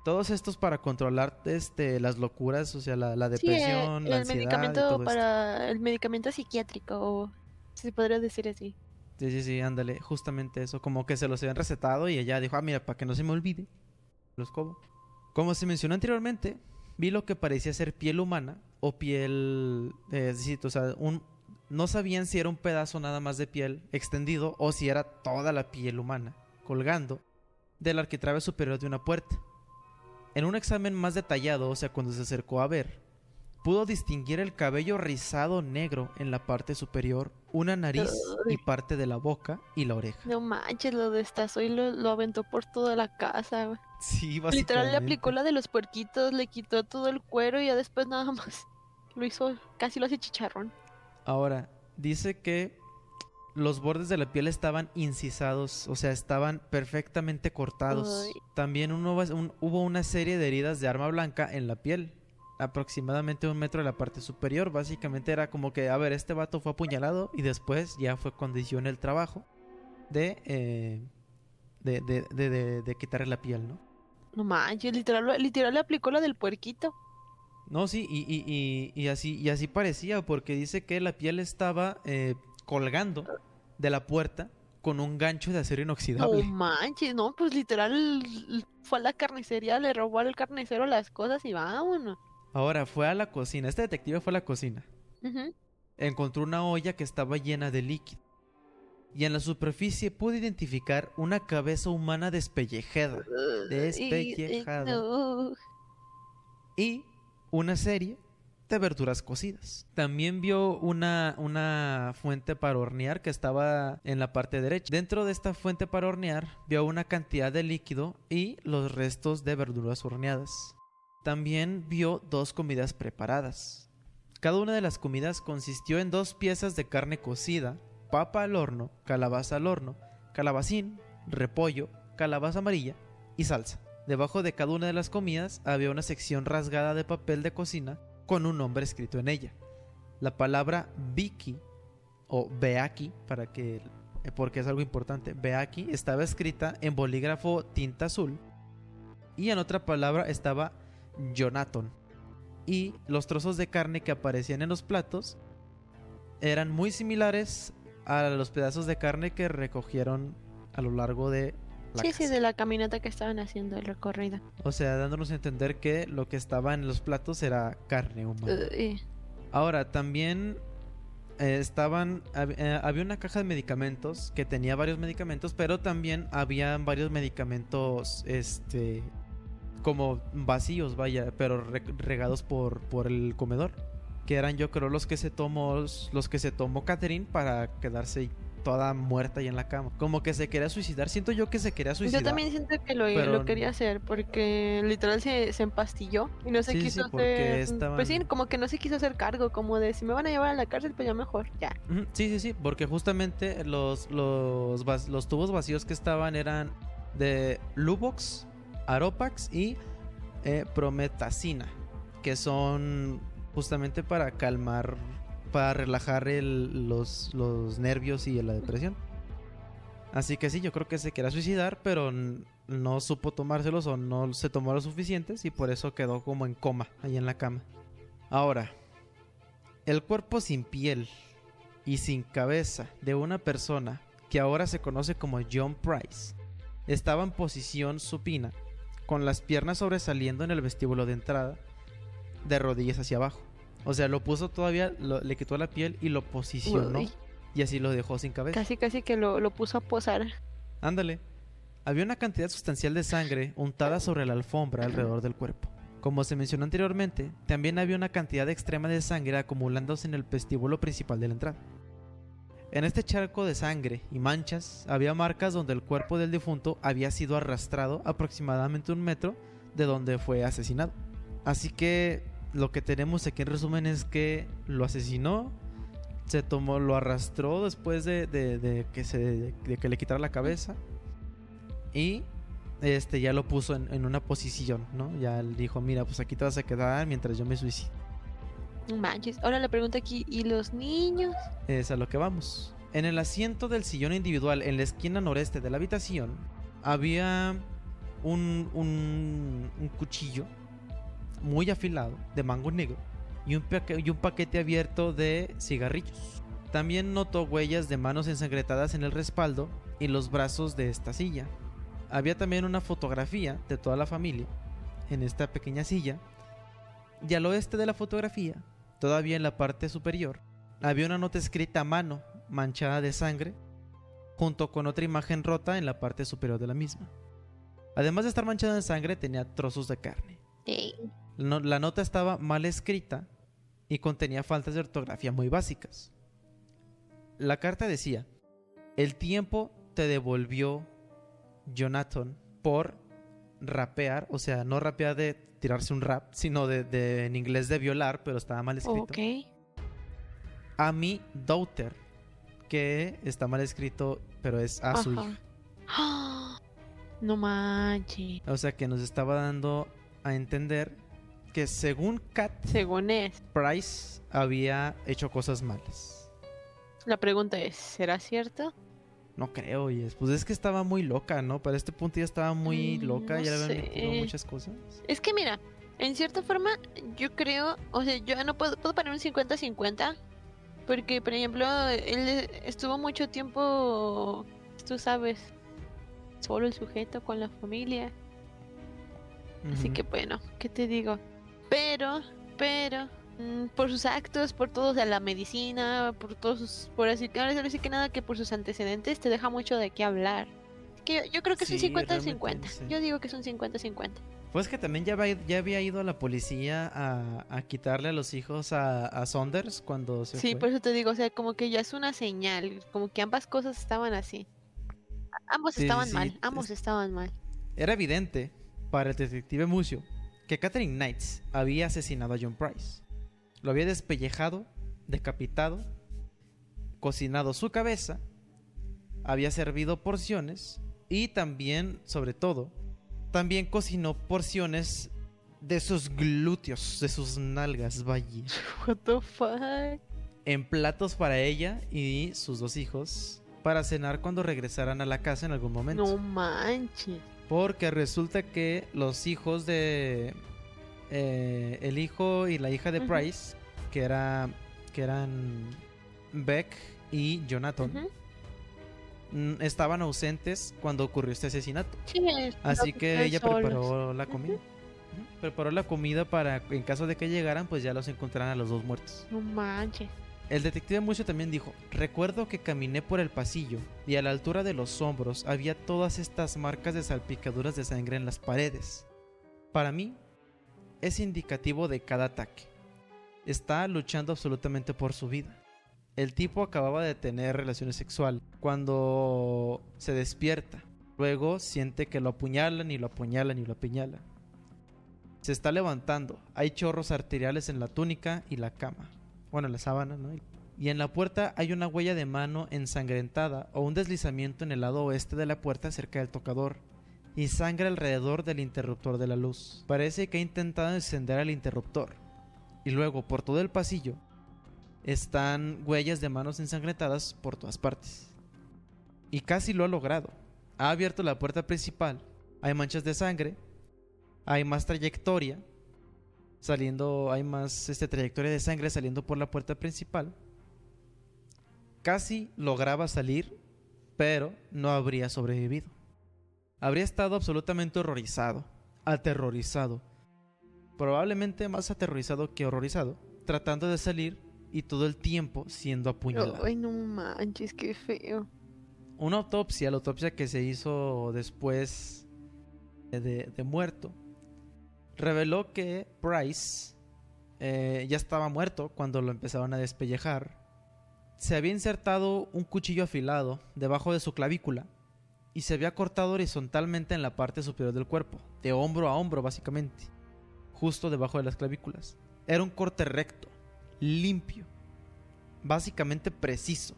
S2: todos estos para controlar este las locuras, o sea, la, la
S3: Sí,
S2: depresión, la
S3: el
S2: ansiedad y
S3: medicamento
S2: esto.
S3: para el medicamento psiquiátrico, se podría decir así.
S2: Sí, sí, sí, ándale, justamente eso, como que se los habían recetado y ella dijo, ah, mira, para que no se me olvide, los cobo. Como se mencionó anteriormente, vi lo que parecía ser piel humana o piel, eh, es decir, no sabían si era un pedazo nada más de piel extendido o si era toda la piel humana, colgando del arquitrabe superior de una puerta. En un examen más detallado, o sea, cuando se acercó a ver, pudo distinguir el cabello rizado negro en la parte superior, una nariz y parte de la boca y la oreja.
S3: No manches, lo destazó y lo, lo aventó por toda la casa. güey.
S2: Sí,
S3: Literal le aplicó la de los puerquitos, le quitó todo el cuero y ya después nada más lo hizo, casi lo hace chicharrón.
S2: Ahora, dice que los bordes de la piel estaban incisados, o sea, estaban perfectamente cortados. También uno un- hubo una serie de heridas de arma blanca en la piel, aproximadamente un metro de la parte superior. Básicamente era como que, a ver, este vato fue apuñalado y después ya fue cuando hicieron el trabajo de, eh, de, de, de- de- de quitarle la piel, ¿no?
S3: No manches, literal, literal le aplicó la del puerquito.
S2: No, sí, y, y- y- y así, y así parecía, porque dice que la piel estaba eh, colgando de la puerta con un gancho de acero
S3: No
S2: inoxidable.
S3: manches, no, pues literal fue a la carnicería, le robó al carnicero las cosas y vámonos.
S2: Ahora fue a la cocina, este detective fue a la cocina, encontró una olla que estaba llena de líquido. Y en la superficie pudo identificar una cabeza humana despellejada Despellejada.
S3: no.
S2: y una serie de verduras cocidas. También vio una, una fuente para hornear que estaba en la parte derecha. Dentro de esta fuente para hornear vio una cantidad de líquido y los restos de verduras horneadas. También vio dos comidas preparadas. Cada una de las comidas consistió en dos piezas de carne cocida, papa al horno, calabaza al horno, calabacín, repollo, calabaza amarilla y salsa. Debajo de cada una de las comidas había una sección rasgada de papel de cocina con un nombre escrito en ella. La palabra Vicky o Beaki, para que porque es algo importante, Beaki estaba escrita en bolígrafo tinta azul y en otra palabra estaba Jonathan. Y los trozos de carne que aparecían en los platos eran muy similares a los pedazos de carne que recogieron a lo largo de la
S3: Sí,
S2: casa.
S3: sí, de la caminata que estaban haciendo el recorrido.
S2: O sea, dándonos a entender que lo que estaba en los platos era carne humana.
S3: Uy.
S2: Ahora, también eh, estaban. hab- eh, había una caja de medicamentos que tenía varios medicamentos, pero también habían varios medicamentos. Este. Como vacíos, vaya, pero re- regados por, por el comedor. Que eran, yo creo, los que se tomó. Los que se tomó Catherine para quedarse toda muerta ahí en la cama. Como que se quería suicidar. Siento yo que se quería suicidar.
S3: Yo también siento que lo,
S2: Pero
S3: lo quería hacer porque literal se, se empastilló y no se
S2: Sí,
S3: quiso
S2: sí,
S3: hacer. Pues sí,
S2: estaban-
S3: como que no se quiso hacer cargo, como de si me van a llevar a la cárcel, pues ya mejor, ya.
S2: Sí, sí, sí, porque justamente los, los, los tubos vacíos que estaban eran de Lubox, Aropax y eh, Prometacina, que son justamente para calmar, para relajar el- los, los nervios y la depresión. Así que sí, yo creo que se quería suicidar, pero no supo tomárselos o no se tomó los suficientes y por eso quedó como en coma ahí en la cama. Ahora, el cuerpo sin piel y sin cabeza de una persona que ahora se conoce como John Price estaba en posición supina, con las piernas sobresaliendo en el vestíbulo de entrada, de rodillas hacia abajo. O sea, lo puso todavía, lo- le quitó la piel y lo posicionó
S3: Uy,
S2: y así lo dejó sin cabeza.
S3: casi, casi que lo, lo puso a posar.
S2: Ándale. Había una cantidad sustancial de sangre untada sobre la alfombra alrededor del cuerpo. Como se mencionó anteriormente, también había una cantidad extrema de sangre acumulándose en el vestíbulo principal de la entrada. En este charco de sangre y manchas había marcas donde el cuerpo del difunto había sido arrastrado aproximadamente un metro de donde fue asesinado. Así que lo que tenemos aquí en resumen es que lo asesinó, se tomó, lo arrastró después de, que se de que le quitara la cabeza y este ya lo puso en, una posición, ¿no? Ya dijo, mira, pues aquí te vas a quedar mientras yo me suicido.
S3: Manches. Ahora la pregunta aquí, ¿y los niños?
S2: Es a lo que vamos. En el asiento del sillón individual en la esquina noreste de la habitación había un, un, un cuchillo muy afilado de mango negro y un, y un paquete abierto de cigarrillos. También notó huellas de manos ensangrentadas en el respaldo y los brazos de esta silla. Había también una fotografía de toda la familia en esta pequeña silla. Y al oeste de la fotografía, todavía en la parte superior, había una nota escrita a mano, manchada de sangre, junto con otra imagen rota en la parte superior de la misma. Además de estar manchada de sangre, tenía trozos de carne. No- la nota estaba mal escrita y contenía faltas de ortografía muy básicas. La carta decía, el tiempo te devolvió Jonathan por rapear, o sea, no rapear de tirarse un rap, sino de, de- en inglés de violar, pero estaba mal escrito.
S3: ok.
S2: A mi daughter, que está mal escrito, pero es a su hija.
S3: No manches.
S2: O sea que nos estaba dando a entender que según Kat
S3: Según es.
S2: Price había hecho cosas malas.
S3: La pregunta es, ¿será cierto?
S2: No creo, y es, pues es que estaba muy loca, ¿no? Para este punto ya estaba muy
S3: Mm,
S2: loca,
S3: no
S2: ya le habían metido muchas cosas.
S3: Es que mira, en cierta forma, yo creo, o sea, yo no puedo, puedo poner un 50-50, porque, por ejemplo, él estuvo mucho tiempo, tú sabes, solo el sujeto con la familia, así que bueno, ¿qué te digo? Pero, pero, por sus actos, por todo, sea, la medicina, por todos sus, por así, ahora sí decir que nada, que por sus antecedentes te deja mucho de qué hablar. Que yo, yo creo que es un
S2: Sí,
S3: 50-50.
S2: realmente, sí.
S3: Yo digo que es un 50-50.
S2: Pues que también ya había, ya había ido a la policía a, a quitarle a los hijos a, a Saunders cuando se
S3: Sí,
S2: fue.
S3: por eso te digo, o sea, como que ya es una señal, como que ambas cosas estaban así. Ambos
S2: Sí,
S3: estaban mal, ambos estaban mal.
S2: Era evidente para el detective Mucio que Catherine Knights había asesinado a John Price. Lo había despellejado, decapitado, cocinado su cabeza, había servido porciones y también, sobre todo, también cocinó porciones de sus glúteos, de sus nalgas, vaya,
S3: What the fuck?
S2: en platos para ella y sus dos hijos para cenar cuando regresaran a la casa en algún momento.
S3: No manches.
S2: Porque resulta que los hijos de. eh, el hijo y la hija de. Price, que era. que eran Beck y Jonathan, mm, estaban ausentes cuando ocurrió este asesinato.
S3: Sí, es-
S2: Así que ella
S3: solos.
S2: preparó la comida. Preparó la comida para, en caso de que llegaran, pues ya los encontraran a los dos muertos.
S3: No manches.
S2: El detective Mucio también dijo, recuerdo que caminé por el pasillo y a la altura de los hombros había todas estas marcas de salpicaduras de sangre en las paredes. Para mí, es indicativo de cada ataque. Está luchando absolutamente por su vida. El tipo acababa de tener relaciones sexuales cuando se despierta. Luego siente que lo apuñalan y lo apuñalan y lo apuñalan. Se está levantando. Hay chorros arteriales en la túnica y la cama. Bueno, en la sábana, ¿no? Y en la puerta hay una huella de mano ensangrentada o un deslizamiento en el lado oeste de la puerta cerca del tocador. Y sangre alrededor del interruptor de la luz. Parece que ha intentado encender el interruptor. Y luego, por todo el pasillo, están huellas de manos ensangrentadas por todas partes. Y casi lo ha logrado. Ha abierto la puerta principal. Hay manchas de sangre. Hay más trayectoria. Saliendo, hay más este, trayectoria de sangre saliendo por la puerta principal. Casi lograba salir, pero no habría sobrevivido. Habría estado absolutamente horrorizado, aterrorizado, probablemente más aterrorizado que horrorizado, tratando de salir y todo el tiempo siendo apuñalado.
S3: Ay, no manches, qué feo.
S2: Una autopsia, la autopsia que se hizo después de, de muerto, reveló que Price eh, ya estaba muerto cuando lo empezaron a despellejar. Se había insertado un cuchillo afilado debajo de su clavícula y se había cortado horizontalmente en la parte superior del cuerpo, de hombro a hombro básicamente, justo debajo de las clavículas. Era un corte recto, limpio, básicamente preciso.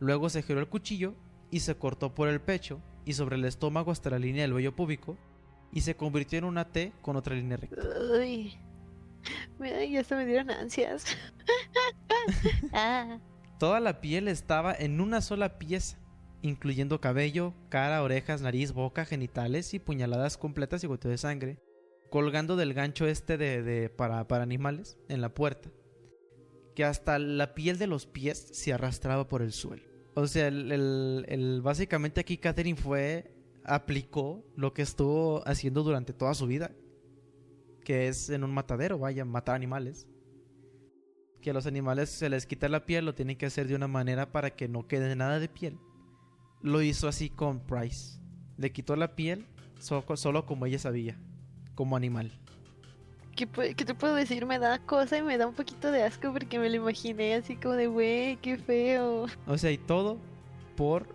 S2: Luego se giró el cuchillo y se cortó por el pecho y sobre el estómago hasta la línea del vello púbico y se convirtió en una T con otra línea recta.
S3: Uy. Mira, ya hasta me dieron ansias. ah.
S2: Toda la piel estaba en una sola pieza, incluyendo cabello, cara, orejas, nariz, boca, genitales y puñaladas completas y goteo de sangre, colgando del gancho este de, para, para animales en la puerta, que hasta la piel de los pies se arrastraba por el suelo. O sea, el, el- básicamente aquí Catherine fue, aplicó lo que estuvo haciendo durante toda su vida, que es en un matadero, vaya, matar animales que a los animales se les quita la piel, lo tienen que hacer de una manera para que no quede nada de piel. Lo hizo así con Price. Le quitó la piel so- solo como ella sabía, como animal.
S3: ¿Qué, te puedo decir? Me da cosa y me da un poquito de asco porque me lo imaginé así como de, güey, qué feo.
S2: O sea, y todo por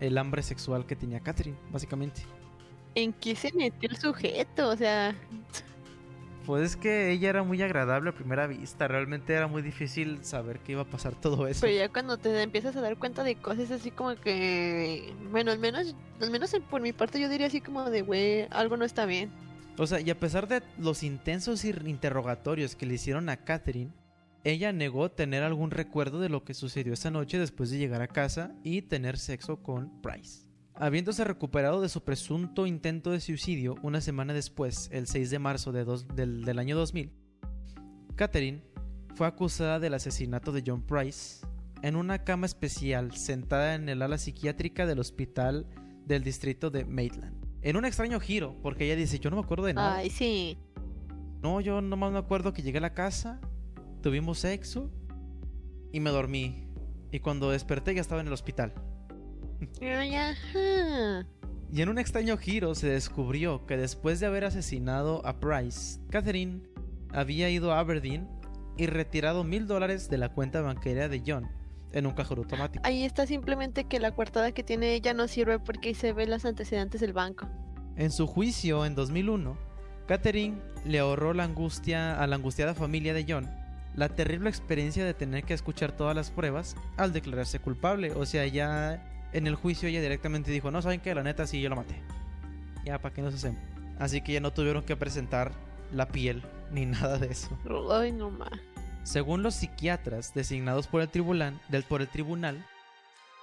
S2: el hambre sexual que tenía Catherine, básicamente.
S3: ¿En qué se metió el sujeto? O sea,
S2: Pues es que ella era muy agradable a primera vista, realmente era muy difícil saber que iba a pasar todo eso.
S3: pero ya cuando te empiezas a dar cuenta de cosas así como que, bueno, al menos, al menos en- por mi parte yo diría así como de, güey, algo no está bien.
S2: O sea, y a pesar de los intensos interrogatorios que le hicieron a Catherine, ella negó tener algún recuerdo de lo que sucedió esa noche después de llegar a casa y tener sexo con Price. Habiéndose recuperado de su presunto intento de suicidio una semana después, el 6 de marzo del, del año 2000, Catherine fue acusada del asesinato de John Price en una cama especial sentada en el ala psiquiátrica del hospital del distrito de Maitland. En un extraño giro, porque ella dice, yo no me acuerdo de nada.
S3: Ay, sí.
S2: No, yo nomás me acuerdo que llegué a la casa, tuvimos sexo y me dormí. Y cuando desperté ya estaba en el hospital.
S3: Ay, ajá.
S2: Y en un extraño giro se descubrió que después de haber asesinado a Price, Catherine había ido a Aberdeen y retirado mil dólares de la cuenta bancaria de John en un cajero automático.
S3: Ahí está simplemente que la coartada que tiene ella no sirve porque se ve los antecedentes del banco.
S2: En su juicio en 2001, Catherine le ahorró la angustia a la angustiada familia de John la terrible experiencia de tener que escuchar todas las pruebas al declararse culpable. O sea, ya en el juicio ella directamente dijo, no, saben que la neta sí, yo lo maté. Ya, ¿para qué nos hacemos? Así que ya no tuvieron que presentar la piel ni nada de eso.
S3: Ay, no más.
S2: Según los psiquiatras designados por el tribunal, del, por el tribunal,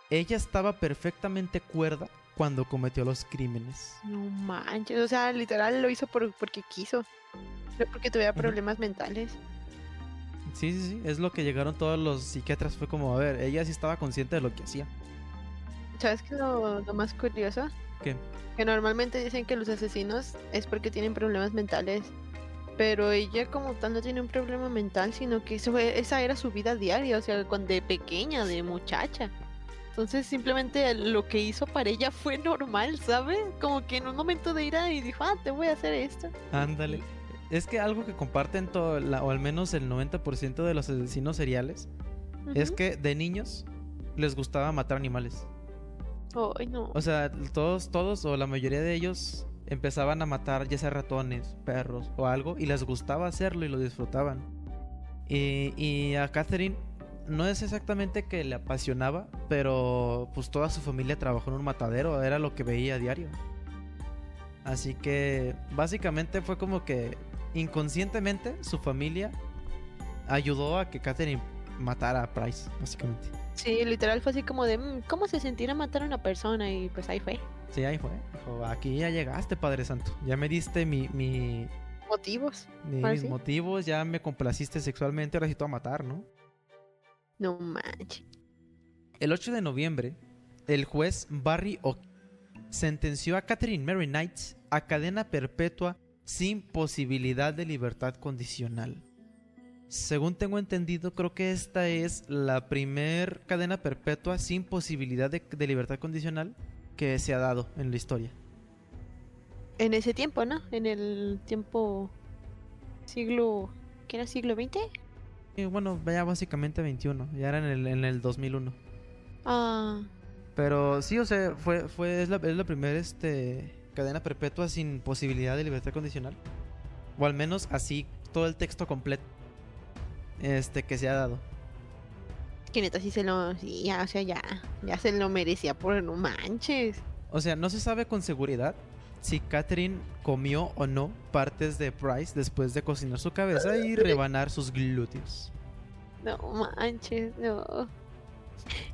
S2: ella estaba perfectamente cuerda cuando cometió los crímenes.
S3: No manches. O sea, literal lo hizo por, porque quiso. No porque tuviera problemas mentales.
S2: Sí, sí, sí, es lo que llegaron todos los psiquiatras. Fue como, a ver, ella sí estaba consciente de lo que hacía.
S3: ¿Sabes qué es lo, lo más curioso?
S2: ¿Qué?
S3: Que normalmente dicen que los asesinos es porque tienen problemas mentales. Pero ella como tal no tiene un problema mental, sino que eso fue- esa era su vida diaria, o sea, cuando de pequeña, de muchacha. Entonces simplemente lo que hizo para ella fue normal, ¿sabes? Como que en un momento de ira y dijo, ah, te voy a hacer esto.
S2: Ándale. Es que algo que comparten todo, la- o al menos el 90% de los asesinos seriales, es que de niños les gustaba matar animales.
S3: Ay, no.
S2: O sea, todos, todos o la mayoría de ellos empezaban a matar ya sea ratones, perros o algo y les gustaba hacerlo y lo disfrutaban. Y, y a Catherine no es exactamente que le apasionaba, pero pues toda su familia trabajó en un matadero, era lo que veía a diario. Así que básicamente fue como que inconscientemente su familia ayudó a que Catherine matara a Price, básicamente.
S3: Sí, literal fue así como de, "Mm, ¿cómo se sentirá matar a una persona? Y pues ahí fue.
S2: Sí, ahí fue. Dijo, aquí ya llegaste, Padre Santo. Ya me diste mi, mi,
S3: Motivos.
S2: mi- mis
S3: ¿sí?
S2: motivos, ya me complaciste sexualmente, ahora sí te voy a matar, ¿no?
S3: No manches.
S2: El 8 de noviembre, el juez Barry Ock sentenció a Catherine Mary Knight a cadena perpetua sin posibilidad de libertad condicional. Según tengo entendido, creo que esta es la primer cadena perpetua sin posibilidad de, de libertad condicional que se ha dado en la historia.
S3: En ese tiempo, ¿no? En el tiempo siglo... ¿Qué era siglo XX?
S2: Y bueno, ya básicamente 21, ya era en el, en el 2001.
S3: Ah,
S2: Pero sí, o sea, fue, fue, es la, es la primera este, cadena perpetua sin posibilidad de libertad condicional. O al menos así todo el texto completo este, que se ha dado.
S3: Que neta sí se lo... Sí, ya, o sea, ya. Ya se lo merecía por no manches.
S2: O sea, no se sabe con seguridad si Catherine comió o no partes de Bryce después de cocinar su cabeza y rebanar sus glúteos.
S3: No manches, no.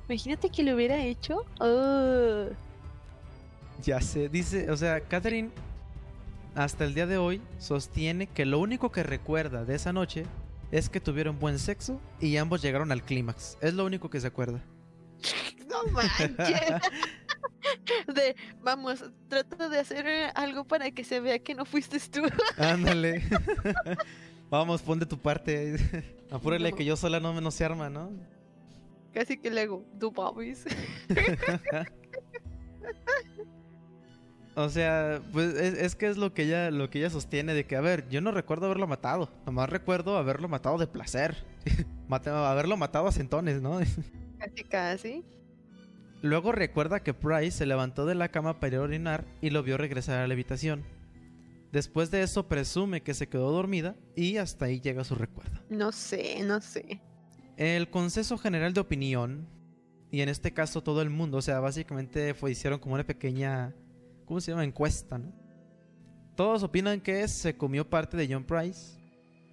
S3: Imagínate que lo hubiera hecho. Oh.
S2: Ya sé, dice, o sea, Catherine hasta el día de hoy sostiene que lo único que recuerda de esa noche es que tuvieron buen sexo y ambos llegaron al clímax. Es lo único que se acuerda.
S3: No manches. De, vamos, trata de hacer algo para que se vea que no fuiste tú.
S2: Ándale. Vamos, pon de tu parte. Apúrale
S3: No.
S2: que yo sola no, no se arma, ¿no?
S3: Casi que le hago, babis.
S2: O sea, pues es, es que es lo que ella lo que ella sostiene de que, a ver, yo no recuerdo haberlo matado, nomás recuerdo haberlo matado de placer. Mate- haberlo matado a centones, ¿no?
S3: Casi, casi.
S2: Luego recuerda que Price se levantó de la cama para ir a orinar y lo vio regresar a la habitación. Después de eso presume que se quedó dormida y hasta ahí llega su recuerdo.
S3: No sé, no sé.
S2: El consenso general de opinión, y en este caso todo el mundo, o sea, básicamente fue, hicieron como una pequeña, ¿cómo se llama? Encuesta, ¿no? Todos opinan que se comió parte de John Price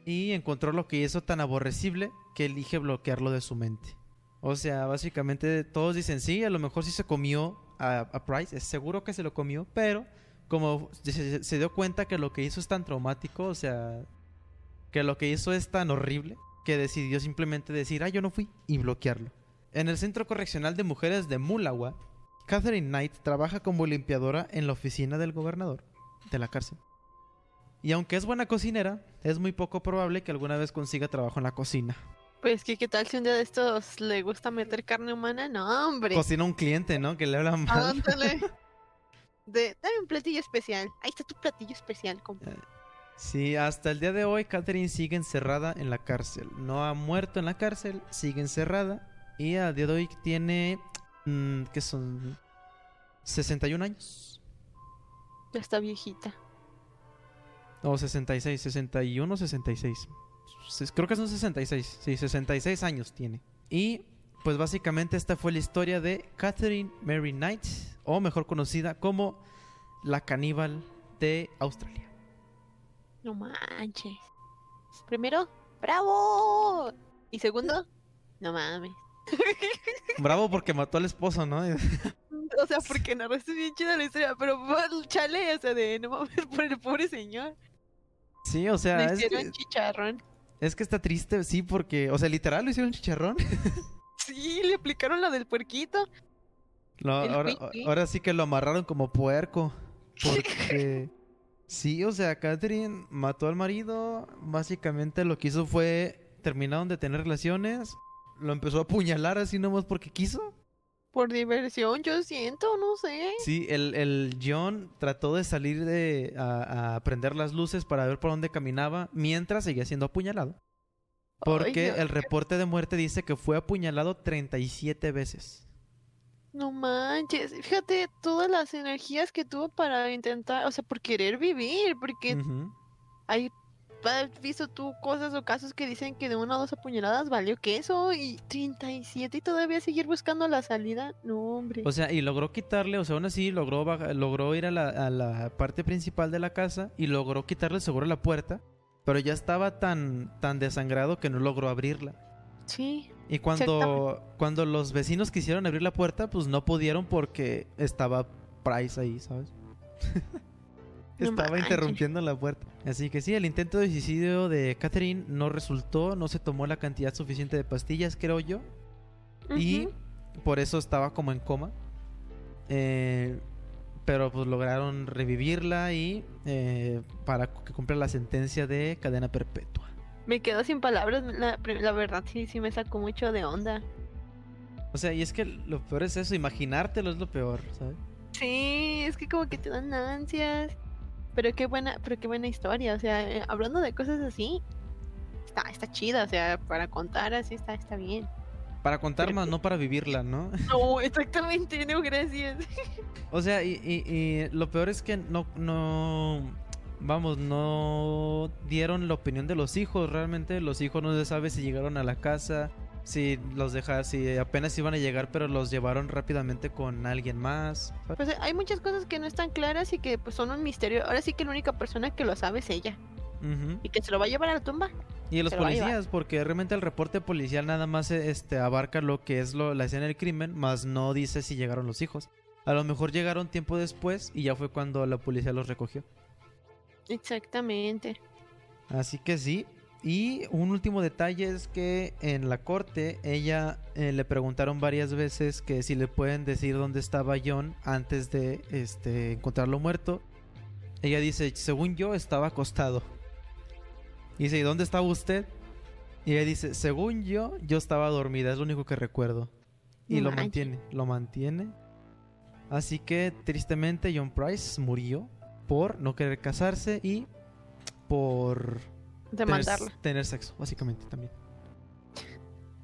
S2: y encontró lo que hizo tan aborrecible que elige bloquearlo de su mente. O sea, básicamente todos dicen, sí, a lo mejor sí se comió a, Price, es seguro que se lo comió, pero como se, se dio cuenta que lo que hizo es tan traumático, o sea, que lo que hizo es tan horrible, que decidió simplemente decir, ah, yo no fui, y bloquearlo. En el Centro Correccional de Mujeres de Mulawa, Catherine Knight trabaja como limpiadora en la oficina del gobernador de la cárcel. Y aunque es buena cocinera, es muy poco probable que alguna vez consiga trabajo en la cocina.
S3: Pues que qué tal si un día de estos le gusta meter carne humana, no hombre.
S2: Cocina un cliente, ¿no? Que le habla mal.
S3: De, dame un platillo especial. Ahí está tu platillo especial, compa.
S2: Sí, hasta el día de hoy Catherine sigue encerrada en la cárcel. No ha muerto en la cárcel, sigue encerrada. Y a día de hoy tiene... mm, ¿Qué son? 61 años.
S3: Ya está viejita.
S2: O 66, 61, 66. Ses- Creo que son 66. Sí, 66 años tiene. Y pues básicamente esta fue la historia de Catherine Mary Knight, o mejor conocida como la caníbal de Australia.
S3: No manches. Primero, ¡bravo! Y segundo, no mames.
S2: Bravo porque mató al esposo, ¿no?
S3: O sea, porque narraste bien chida la historia, pero chale, o sea, de no mames por el pobre señor.
S2: Sí, o sea,
S3: Le
S2: es
S3: hicieron
S2: que,
S3: chicharrón.
S2: es que está triste, sí, porque, o sea, literal lo hicieron chicharrón.
S3: Sí, le aplicaron la del puerquito.
S2: No, ahora, ahora sí que lo amarraron como puerco. Porque. sí, o sea, Catherine mató al marido. Básicamente lo que hizo fue. Terminaron de tener relaciones. Lo empezó a apuñalar así nomás porque quiso.
S3: Por diversión, yo siento, no sé.
S2: Sí, el, el John trató de salir de. A, a prender las luces para ver por dónde caminaba. Mientras seguía siendo apuñalado. Porque
S3: Ay,
S2: el reporte de muerte dice que fue apuñalado 37 veces.
S3: No manches, fíjate todas las energías que tuvo para intentar, o sea, por querer vivir, porque
S2: Ujú.
S3: hay, has visto tú cosas o casos que dicen que de una o dos apuñaladas valió queso y 37 y todavía seguir buscando la salida, no hombre.
S2: O sea, y logró quitarle, o sea, aún así logró, logró ir a la, a la parte principal de la casa y logró quitarle seguro la puerta, pero ya estaba tan, tan desangrado que no logró abrirla.
S3: sí,
S2: Y cuando, cuando los vecinos quisieron abrir la puerta, pues no pudieron porque estaba Price ahí, ¿sabes? Estaba
S3: manches.
S2: interrumpiendo la puerta. Así que sí, el intento de suicidio de Catherine no resultó, no se tomó la cantidad suficiente de pastillas, creo yo. Y por eso estaba como en coma. Eh, pero pues lograron revivirla y eh, para que cumpla la sentencia de cadena perpetua.
S3: me quedo sin palabras, la, la verdad sí, sí me sacó mucho de onda.
S2: O sea, y es que lo peor es eso, imaginártelo es lo peor, ¿sabes?
S3: Sí, es que como que te dan ansias. Pero qué buena, pero qué buena historia. O sea, eh, hablando de cosas así, está, está chida. O sea, para contar así está, está bien.
S2: Para contar
S3: Pero-
S2: más, no para vivirla, ¿no?
S3: No, exactamente, no, gracias.
S2: O sea, y, y- y lo peor es que no, no, vamos, no dieron la opinión de los hijos. Realmente los hijos no se sabe si llegaron a la casa, Si los deja, si apenas iban a llegar, pero los llevaron rápidamente con alguien más.
S3: Pues eh, hay muchas cosas que no están claras y que pues son un misterio. Ahora sí que la única persona que lo sabe es ella. Y que se lo va a llevar a la tumba.
S2: Y los
S3: Se lo va a llevar.
S2: policías, porque realmente el reporte policial nada más eh, este, abarca lo que es lo, la escena del crimen, más no dice si llegaron los hijos. A lo mejor llegaron tiempo después y ya fue cuando la policía los recogió.
S3: Exactamente.
S2: Así que sí. Y un último detalle es que en la corte ella eh, le preguntaron varias veces que si le pueden decir dónde estaba John antes de este, encontrarlo muerto. Ella dice, según yo estaba acostado. Y dice, ¿y dónde estaba usted? Y ella dice, según yo, yo estaba dormida, es lo único que recuerdo. Y
S3: No
S2: lo mantiene, lo mantiene. Así que tristemente John Price murió por no querer casarse y por
S3: De
S2: tener, tener sexo, básicamente también.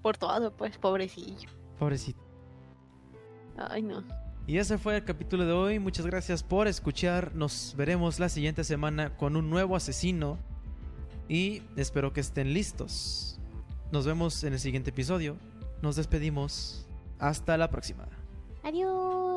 S3: Por todo, pues, pobrecillo.
S2: Pobrecito.
S3: Ay, no.
S2: Y ese fue el capítulo de hoy. Muchas gracias por escuchar. Nos veremos la siguiente semana con un nuevo asesino. Y espero que estén listos. Nos vemos en el siguiente episodio. Nos despedimos. Hasta la próxima.
S3: Adiós.